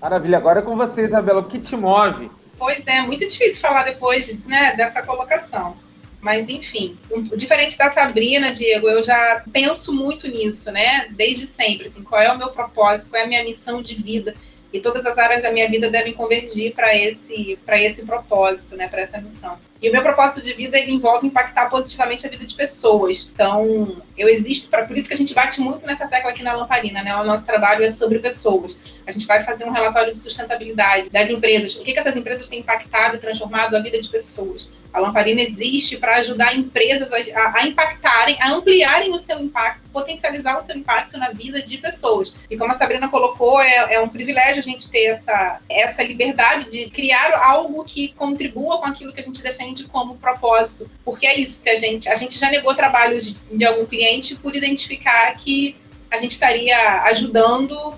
Maravilha. Agora é com você, Isabela. O que te move? Pois é, muito difícil falar depois né, dessa colocação. Mas, enfim, diferente da Sabrina, Diego, eu já penso muito nisso, né? Desde sempre, assim, qual é o meu propósito, qual é a minha missão de vida. E todas as áreas da minha vida devem convergir para esse, esse propósito, né? Para essa missão. E o meu propósito de vida envolve impactar positivamente a vida de pessoas. Então, eu existo para por isso que a gente bate muito nessa tecla aqui na Lamparina, né? O nosso trabalho é sobre pessoas. A gente vai fazer um relatório de sustentabilidade das empresas. O que, que essas empresas têm impactado e transformado a vida de pessoas? A Lamparina existe para ajudar empresas a, a, impactarem, a ampliarem o seu impacto, potencializar o seu impacto na vida de pessoas. E como a Sabrina colocou, é, é um privilégio a gente ter essa, essa liberdade de criar algo que contribua com aquilo que a gente defende entende como propósito. Porque é isso, se a gente, a gente já negou trabalhos de, de algum cliente por identificar que a gente estaria ajudando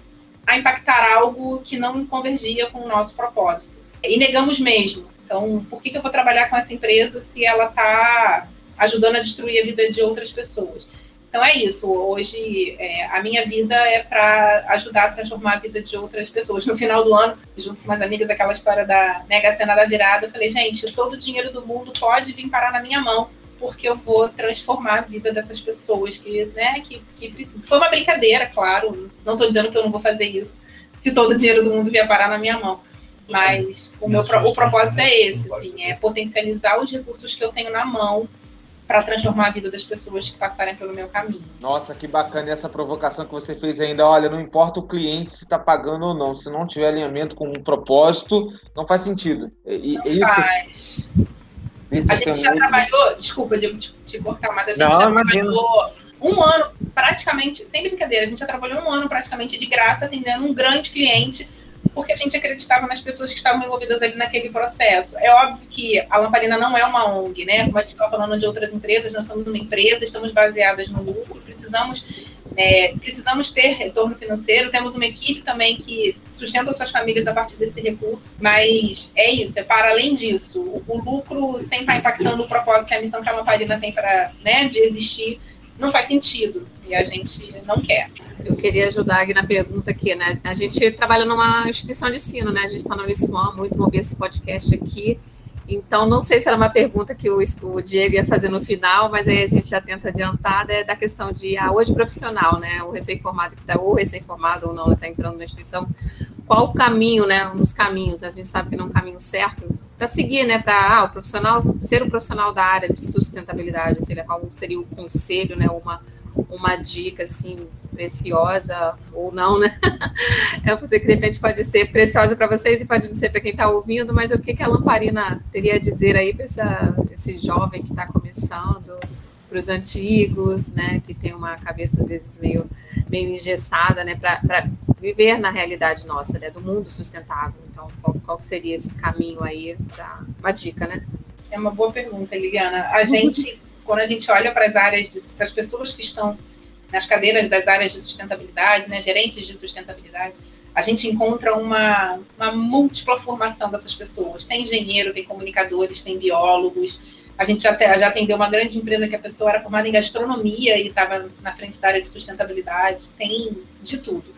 a impactar algo que não convergia com o nosso propósito. E negamos mesmo. Então, por que, que eu vou trabalhar com essa empresa se ela está ajudando a destruir a vida de outras pessoas? Então é isso. Hoje é, a minha vida é para ajudar a transformar a vida de outras pessoas. No final do ano, junto com umas amigas, aquela história da Mega Sena da virada, eu falei, gente, todo o dinheiro do mundo pode vir parar na minha mão, porque eu vou transformar a vida dessas pessoas que, né, que, que precisam. Foi uma brincadeira, claro. Não estou dizendo que eu não vou fazer isso se todo o dinheiro do mundo vier parar na minha mão. Mas o meu o propósito é esse, assim, é potencializar os recursos que eu tenho na mão para transformar a vida das pessoas que passarem pelo meu caminho. Nossa, que bacana essa provocação que você fez ainda. Olha, não importa o cliente se está pagando ou não, se não tiver alinhamento com um propósito, não faz sentido. E, não isso, faz. Isso a gente já trabalhou, desculpa, Diego, te, te cortar, mas a gente não, já imagina. trabalhou um ano praticamente, sem brincadeira, a gente já trabalhou um ano praticamente de graça atendendo um grande cliente porque a gente acreditava nas pessoas que estavam envolvidas ali naquele processo. É óbvio que a Lamparina não é uma ONG, né? Como a gente estava falando de outras empresas, nós somos uma empresa, estamos baseadas no lucro, precisamos É, precisamos ter retorno financeiro, temos uma equipe também que sustenta suas famílias a partir desse recurso, mas é isso, é para além disso, o, lucro sem estar impactando o propósito e a missão que a Lamparina tem para, né, de existir, não faz sentido e a gente não quer. Eu queria ajudar aqui na pergunta aqui, né? A gente trabalha numa instituição de ensino, né? A gente está na Uniswan, muitos vão ver esse podcast aqui. Então, não sei se era uma pergunta que o, o, Diego ia fazer no final, mas aí a gente já tenta adiantar, né, da questão de, ah, hoje profissional, né, o recém-formado que está, ou recém-formado ou não, está entrando na instituição, qual o caminho, né, um dos caminhos, a gente sabe que não é um caminho certo, para seguir, né, para ah, o profissional, ser um profissional da área de sustentabilidade, seria qual seria o conselho, né, uma, uma dica, assim, preciosa ou não, né? [laughs] É coisa que de repente pode ser preciosa para vocês e pode não ser para quem está ouvindo, mas o que, que a lamparina teria a dizer aí para esse jovem que está começando, para os antigos, né, que tem uma cabeça às vezes meio, meio engessada, né, para viver na realidade nossa, né, do mundo sustentável. Então, qual, qual seria esse caminho aí? Pra, uma dica, né? É uma boa pergunta, Liliana. A gente, quando a gente olha para as áreas, para as pessoas que estão nas cadeiras das áreas de sustentabilidade, né, gerentes de sustentabilidade, a gente encontra uma, uma múltipla formação dessas pessoas. Tem engenheiro, tem comunicadores, tem biólogos. A gente já, já atendeu uma grande empresa que a pessoa era formada em gastronomia e estava na frente da área de sustentabilidade. Tem de tudo.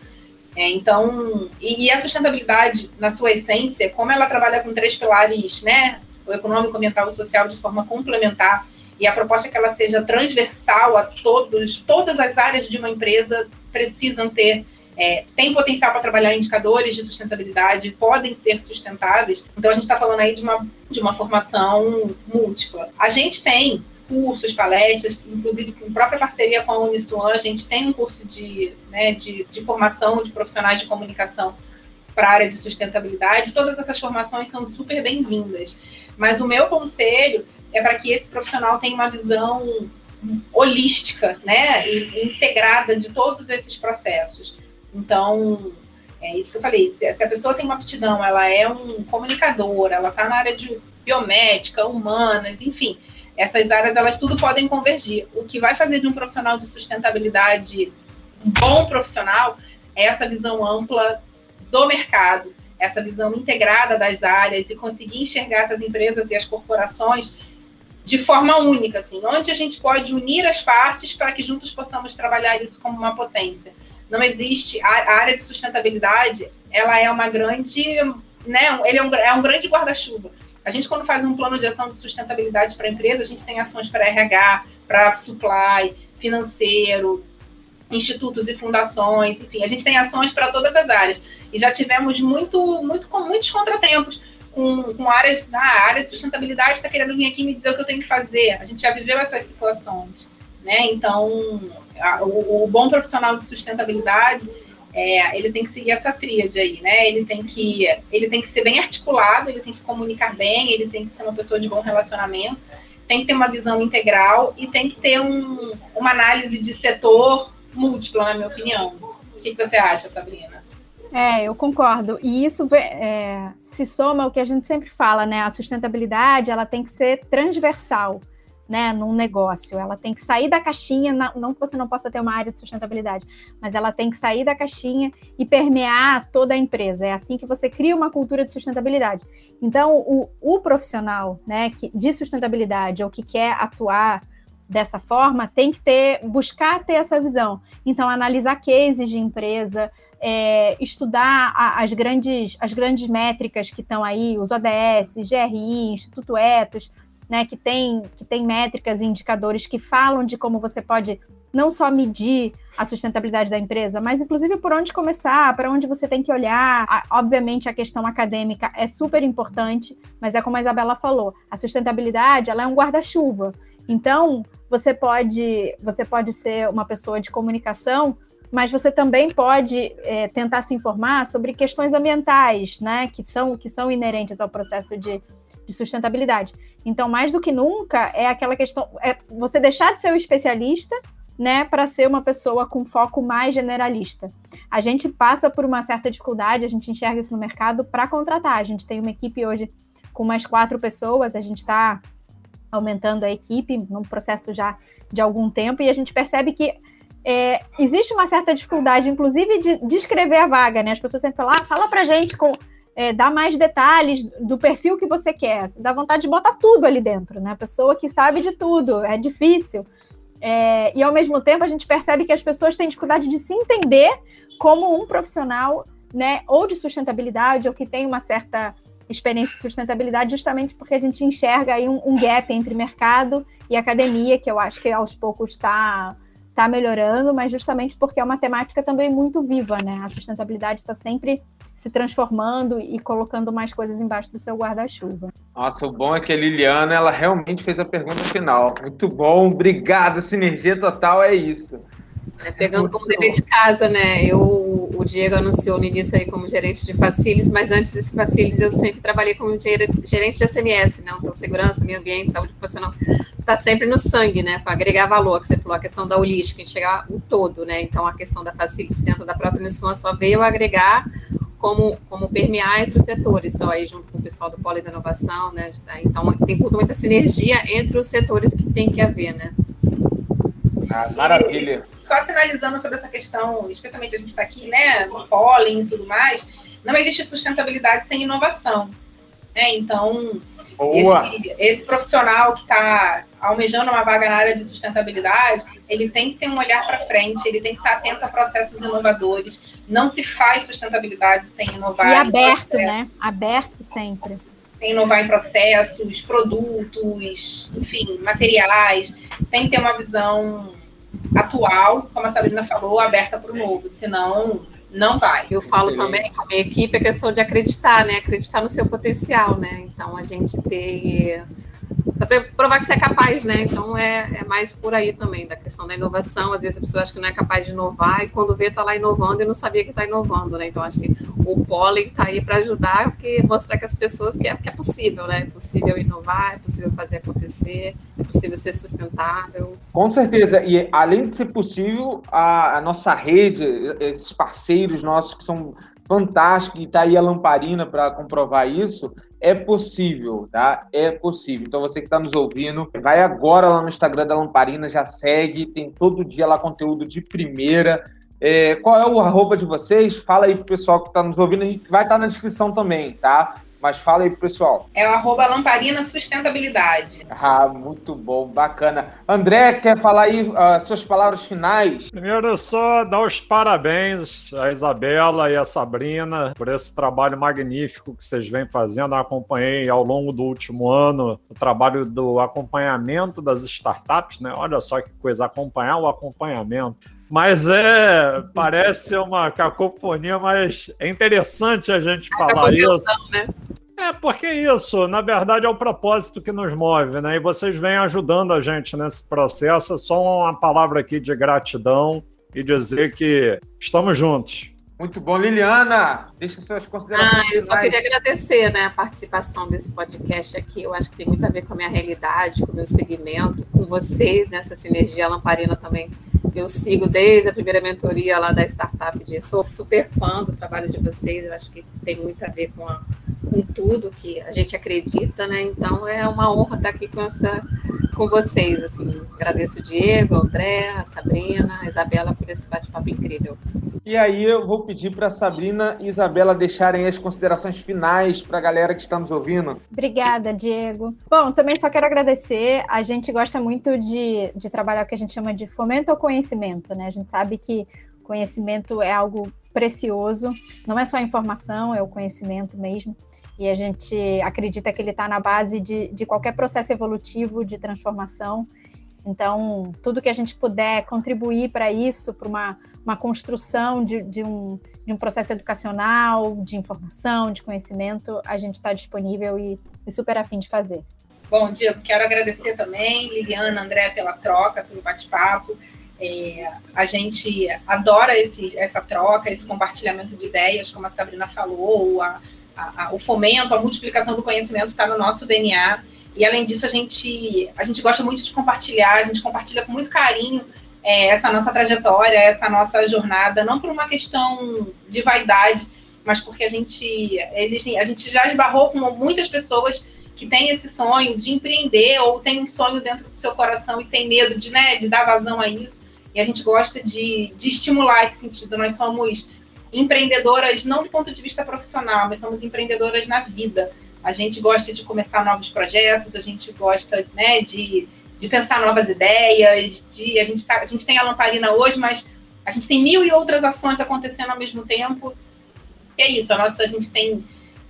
É, então, e, e, a sustentabilidade, na sua essência, como ela trabalha com três pilares, né, o econômico, ambiental e social de forma complementar, e a proposta é que ela seja transversal a todos, todas as áreas de uma empresa precisam ter é, tem potencial para trabalhar indicadores de sustentabilidade, podem ser sustentáveis. Então, a gente está falando aí de uma, de uma formação múltipla. A gente tem cursos, palestras, inclusive com própria parceria com a Uniswan, a gente tem um curso de, né, de, de formação de profissionais de comunicação para a área de sustentabilidade. Todas essas formações são super bem-vindas. Mas o meu conselho é para que esse profissional tenha uma visão holística, né, e integrada de todos esses processos. Então, é isso que eu falei. Se, a pessoa tem uma aptidão, ela é um comunicador, ela está na área de biomédica, humanas, enfim, essas áreas elas tudo podem convergir. O que vai fazer de um profissional de sustentabilidade um bom profissional é essa visão ampla do mercado, essa visão integrada das áreas e conseguir enxergar essas empresas e as corporações de forma única, assim, onde a gente pode unir as partes para que juntos possamos trabalhar isso como uma potência. Não existe a, área de sustentabilidade, ela é uma grande, né, ele é um, é um grande guarda-chuva. A gente quando faz um plano de ação de sustentabilidade para a empresa, a gente tem ações para RH, para supply, financeiro, institutos e fundações, enfim, a gente tem ações para todas as áreas. E já tivemos muito, muito, com muitos contratempos com, com áreas na área de sustentabilidade está querendo vir aqui me dizer o que eu tenho que fazer. A gente já viveu essas situações, né? Então, a, o, o, bom profissional de sustentabilidade é, ele tem que seguir essa tríade aí, né? Ele tem que ele tem que ser bem articulado, ele tem que comunicar bem, ele tem que ser uma pessoa de bom relacionamento, tem que ter uma visão integral e tem que ter um, uma análise de setor múltipla, na minha opinião. O que, você acha, Sabrina? É, eu concordo. E isso é, se soma ao que a gente sempre fala, né? A sustentabilidade ela tem que ser transversal, né? Num negócio, ela tem que sair da caixinha. Não que você não possa ter uma área de sustentabilidade, mas ela tem que sair da caixinha e permear toda a empresa. É assim que você cria uma cultura de sustentabilidade. Então, o, o profissional, né, que, de sustentabilidade ou que quer atuar dessa forma tem que ter, buscar ter essa visão. Então, analisar cases de empresa, é, estudar a, as, grandes, as grandes métricas que estão aí, os ODS, GRI, Instituto Etos, né, que tem, que tem métricas e indicadores que falam de como você pode não só medir a sustentabilidade da empresa, mas inclusive por onde começar, para onde você tem que olhar. Obviamente a questão acadêmica é super importante, mas é como a Isabela falou, a sustentabilidade ela é um guarda-chuva. Então, você pode, você pode ser uma pessoa de comunicação, mas você também pode é, tentar se informar sobre questões ambientais, né, que são, que são inerentes ao processo de, de sustentabilidade. Então, mais do que nunca, é aquela questão, é você deixar de ser o especialista, né, para ser uma pessoa com foco mais generalista. A gente passa por uma certa dificuldade, a gente enxerga isso no mercado para contratar. A gente tem uma equipe hoje com mais quatro pessoas, a gente está aumentando a equipe num processo já de algum tempo e a gente percebe que é, existe uma certa dificuldade, inclusive, de descrever a vaga, né? As pessoas sempre falam, ah, fala pra gente com. É, dá mais detalhes do perfil que você quer. Dá vontade de botar tudo ali dentro, né? A pessoa que sabe de tudo, é difícil. É, e ao mesmo tempo a gente percebe que as pessoas têm dificuldade de se entender como um profissional, né? Ou de sustentabilidade, ou que tem uma certa experiência de sustentabilidade, justamente porque a gente enxerga aí um, um gap entre mercado e academia, que eu acho que aos poucos está tá melhorando, mas justamente porque é uma temática também muito viva, né? A sustentabilidade está sempre se transformando e colocando mais coisas embaixo do seu guarda-chuva. Nossa, o bom é que a Liliana, ela realmente fez a pergunta final. Muito bom, obrigado, sinergia total, é isso. É, pegando como dever de casa, né? Eu, o Diego anunciou no início aí como gerente de facilities, mas antes de facilities eu sempre trabalhei como gerente de SMS, né? Então, segurança, meio ambiente, saúde ocupacional, está sempre no sangue, né? Para agregar valor, que você falou, a questão da holística, enxergar o todo, né? Então, a questão da facilities dentro da própria Uniswan só veio agregar como, como permear entre os setores. Então, aí, junto com o pessoal do Polo da Inovação, né? Então, tem muita sinergia entre os setores que tem que haver, né? Ah, maravilha. E só sinalizando sobre essa questão, especialmente a gente está aqui, né, no pólen e tudo mais, não existe sustentabilidade sem inovação. Né? Então, esse, esse, profissional que está almejando uma vaga na área de sustentabilidade, ele tem que ter um olhar para frente, ele tem que estar atento a processos inovadores. Não se faz sustentabilidade sem inovar. E aberto, né? Aberto sempre tem que inovar em processos, produtos, enfim, materiais, tem que ter uma visão atual, como a Sabrina falou, aberta para o novo, senão não vai. Eu falo também com a minha equipe a questão de acreditar, né? Acreditar no seu potencial, né? Então a gente ter para provar que você é capaz, né? Então é, é mais por aí também, da questão da inovação. Às vezes a pessoa acha que não é capaz de inovar e quando vê, está lá inovando e não sabia que está inovando, né? Então acho que o pólen está aí para ajudar, porque mostrar que as pessoas que é, que é possível, né? É possível inovar, é possível fazer acontecer, é possível ser sustentável. Com certeza. E além de ser possível, a, a nossa rede, esses parceiros nossos que são fantásticos, e está aí a Lamparina para comprovar isso, é possível, tá? É possível. Então você que está nos ouvindo, vai agora lá no Instagram da Lamparina, já segue, tem todo dia lá conteúdo de primeira. É, qual é o arroba de vocês? Fala aí pro pessoal que está nos ouvindo, a gente vai estar tá na descrição também, tá? Mas fala aí pro pessoal. É o arroba Lamparina Sustentabilidade. Ah, muito bom, bacana. André, quer falar aí uh, suas palavras finais? Primeiro, só dar os parabéns à Isabela e à Sabrina por esse trabalho magnífico que vocês vêm fazendo. Eu acompanhei ao longo do último ano o trabalho do acompanhamento das startups, né? Olha só que coisa, acompanhar o acompanhamento. Mas é, parece uma cacofonia, mas é interessante a gente é falar isso. Né? É, porque isso, na verdade, é o propósito que nos move, né? E vocês vêm ajudando a gente nesse processo. É só uma palavra aqui de gratidão e dizer que estamos juntos. Muito bom, Liliana. Deixa suas considerações. Ah, eu só queria agradecer né, a participação desse podcast aqui. Eu acho que tem muito a ver com a minha realidade, com o meu segmento, com vocês, nessa sinergia. A Lamparina também eu sigo desde a primeira mentoria lá da startup. De, sou super fã do trabalho de vocês. Eu acho que tem muito a ver com, a, com tudo que a gente acredita, né? Então é uma honra estar aqui com essa com vocês. Assim, agradeço o Diego, o André, a Sabrina, a Isabela por esse bate-papo incrível. E aí eu vou pedir para Sabrina e Isabela deixarem as considerações finais para a galera que está nos ouvindo. Obrigada, Diego. Bom, também só quero agradecer. A gente gosta muito de, de trabalhar o que a gente chama de fomento ao conhecimento, né? A gente sabe que conhecimento é algo precioso, não é só informação, é o conhecimento mesmo e a gente acredita que ele está na base de, de qualquer processo evolutivo de transformação. Então, tudo que a gente puder contribuir para isso, para uma, uma construção de, de, um, de um processo educacional, de informação, de conhecimento, a gente está disponível e, e super afim de fazer. Bom, Diego, quero agradecer também, Liliana, André, pela troca, pelo bate-papo. É, a gente adora esse, essa troca, esse compartilhamento de ideias, como a Sabrina falou, a, a, a, o fomento, a multiplicação do conhecimento está no nosso DNA. E além disso, a gente, a gente gosta muito de compartilhar, a gente compartilha com muito carinho é, essa nossa trajetória, essa nossa jornada, não por uma questão de vaidade, mas porque a gente existe, a gente já esbarrou com muitas pessoas que têm esse sonho de empreender ou tem um sonho dentro do seu coração e tem medo de, né, de dar vazão a isso. e a gente gosta de, de estimular esse sentido. Nós somos empreendedoras não do ponto de vista profissional, mas somos empreendedoras na vida. A gente gosta de começar novos projetos, a gente gosta né, de, de pensar novas ideias, de a gente, tá, a gente tem a lamparina hoje, mas a gente tem mil e outras ações acontecendo ao mesmo tempo. E é isso, a nossa, a gente tem.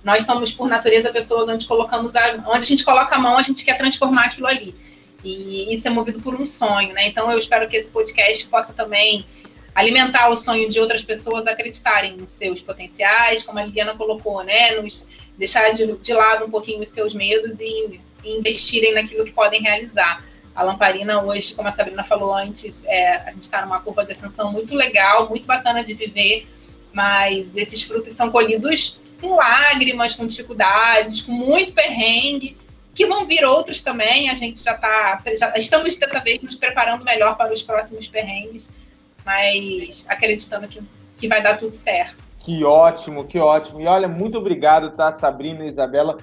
Nós somos, por natureza, pessoas onde colocamos a, onde a gente coloca a mão, a gente quer transformar aquilo ali. E isso é movido por um sonho, né? Então eu espero que esse podcast possa também alimentar o sonho de outras pessoas acreditarem nos seus potenciais, como a Liliana colocou, né? Nos deixar de, de lado um pouquinho os seus medos e, e, investirem naquilo que podem realizar. A lamparina hoje, como a Sabrina falou antes, é, a gente está numa curva de ascensão muito legal, muito bacana de viver, mas esses frutos são colhidos com lágrimas, com dificuldades, com muito perrengue, que vão vir outros também. A gente já está, já estamos dessa vez nos preparando melhor para os próximos perrengues mas acreditando que, que vai dar tudo certo. Que ótimo, que ótimo. E olha, muito obrigado, tá, Sabrina e Isabela,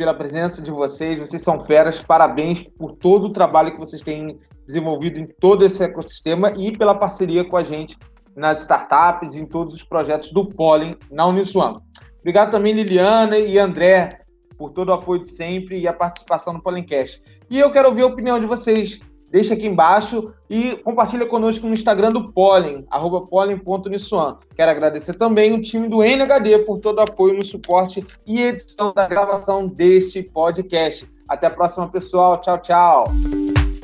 pela presença de vocês. Vocês são feras. Parabéns por todo o trabalho que vocês têm desenvolvido em todo esse ecossistema e pela parceria com a gente nas startups em todos os projetos do Pollen na Uniswan. Obrigado também, Liliana e André, por todo o apoio de sempre e a participação no Pollencast. E eu quero ouvir a opinião de vocês deixa aqui embaixo e compartilha conosco no Instagram do Pollen, arroba pollen.nissuan. Quero agradecer também o time do NHD por todo o apoio no suporte e edição da gravação deste podcast. Até a próxima, pessoal. Tchau, tchau.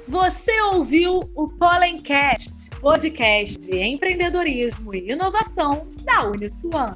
Você ouviu o Pollencast, podcast de empreendedorismo e inovação da Uniswan.